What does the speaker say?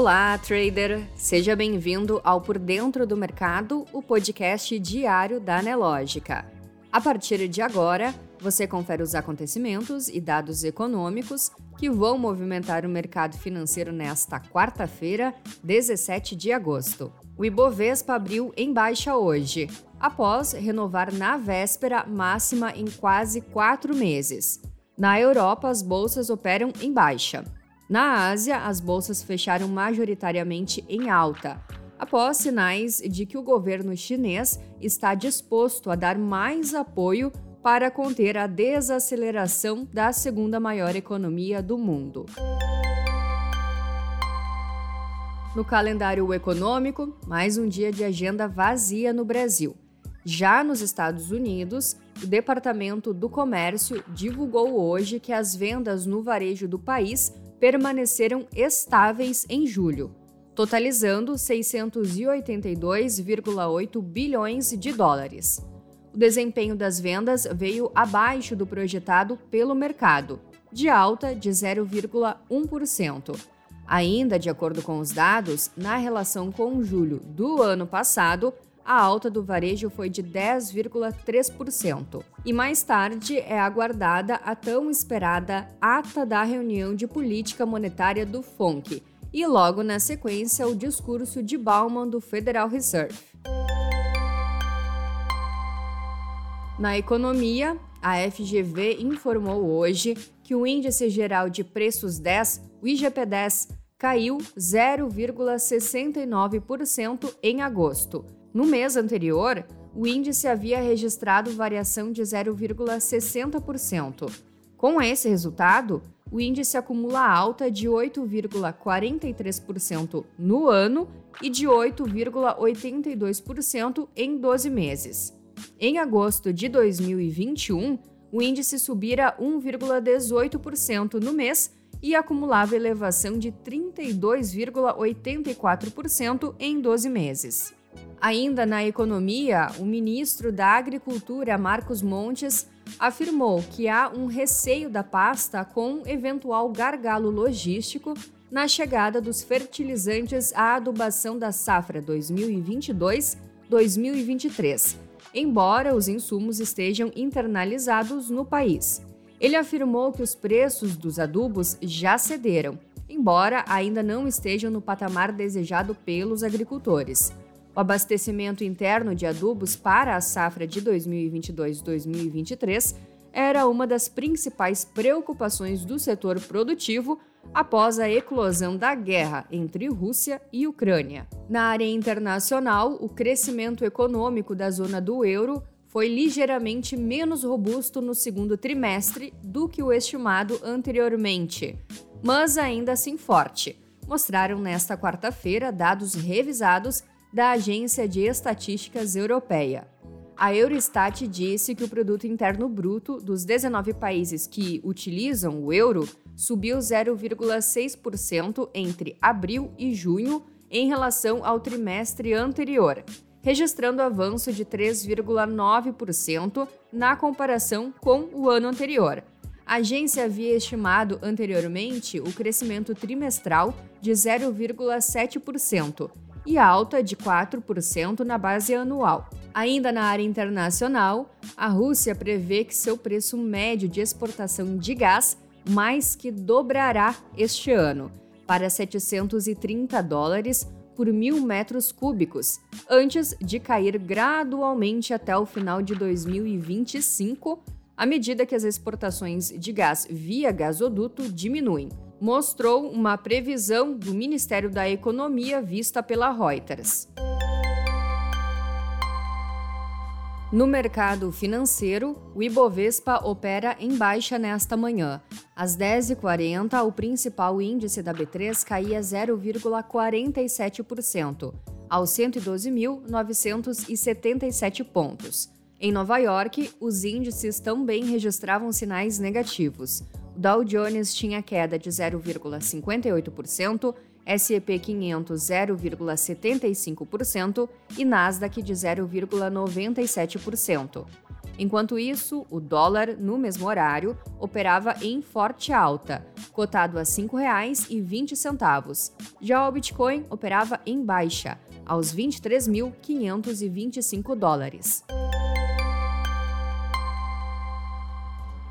Olá, trader! Seja bem-vindo ao Por Dentro do Mercado, o podcast diário da Nelógica. A partir de agora, você confere os acontecimentos e dados econômicos que vão movimentar o mercado financeiro nesta quarta-feira, 17 de agosto. O Ibovespa abriu em baixa hoje, após renovar na véspera máxima em quase quatro meses. Na Europa, as bolsas operam em baixa. Na Ásia, as bolsas fecharam majoritariamente em alta, após sinais de que o governo chinês está disposto a dar mais apoio para conter a desaceleração da segunda maior economia do mundo. No calendário econômico, mais um dia de agenda vazia no Brasil. Já nos Estados Unidos, o Departamento do Comércio divulgou hoje que as vendas no varejo do país permaneceram estáveis em julho, totalizando 682,8 bilhões de dólares. O desempenho das vendas veio abaixo do projetado pelo mercado, de alta de 0,1%. Ainda de acordo com os dados, na relação com julho do ano passado, a alta do varejo foi de 10,3%. E mais tarde é aguardada a tão esperada ata da reunião de política monetária do FONC e logo na sequência o discurso de Bauman do Federal Reserve. Na economia, a FGV informou hoje que o Índice Geral de Preços 10, o IGP-10, caiu 0,69% em agosto no mês anterior, o índice havia registrado variação de 0,60%. Com esse resultado, o índice acumula alta de 8,43% no ano e de 8,82% em 12 meses. Em agosto de 2021, o índice subira 1,18% no mês e acumulava elevação de 32,84% em 12 meses. Ainda na economia, o ministro da Agricultura, Marcos Montes, afirmou que há um receio da pasta com eventual gargalo logístico na chegada dos fertilizantes à adubação da safra 2022-2023, embora os insumos estejam internalizados no país. Ele afirmou que os preços dos adubos já cederam, embora ainda não estejam no patamar desejado pelos agricultores. O abastecimento interno de adubos para a safra de 2022-2023 era uma das principais preocupações do setor produtivo após a eclosão da guerra entre Rússia e Ucrânia. Na área internacional, o crescimento econômico da zona do euro foi ligeiramente menos robusto no segundo trimestre do que o estimado anteriormente, mas ainda assim forte. Mostraram nesta quarta-feira dados revisados da Agência de Estatísticas Europeia. A Eurostat disse que o produto interno bruto dos 19 países que utilizam o euro subiu 0,6% entre abril e junho em relação ao trimestre anterior, registrando avanço de 3,9% na comparação com o ano anterior. A agência havia estimado anteriormente o crescimento trimestral de 0,7% e alta de 4% na base anual. Ainda na área internacional, a Rússia prevê que seu preço médio de exportação de gás mais que dobrará este ano, para 730 dólares por mil metros cúbicos, antes de cair gradualmente até o final de 2025, à medida que as exportações de gás via gasoduto diminuem mostrou uma previsão do Ministério da Economia vista pela Reuters. No mercado financeiro, o Ibovespa opera em baixa nesta manhã. Às 10h40, o principal índice da B3 caía 0,47%, aos 112.977 pontos. Em Nova York, os índices também registravam sinais negativos. Dow Jones tinha queda de 0,58%, S&P 500 0,75% e Nasdaq de 0,97%. Enquanto isso, o dólar, no mesmo horário, operava em forte alta, cotado a R$ 5,20. Já o Bitcoin operava em baixa, aos 23.525 dólares.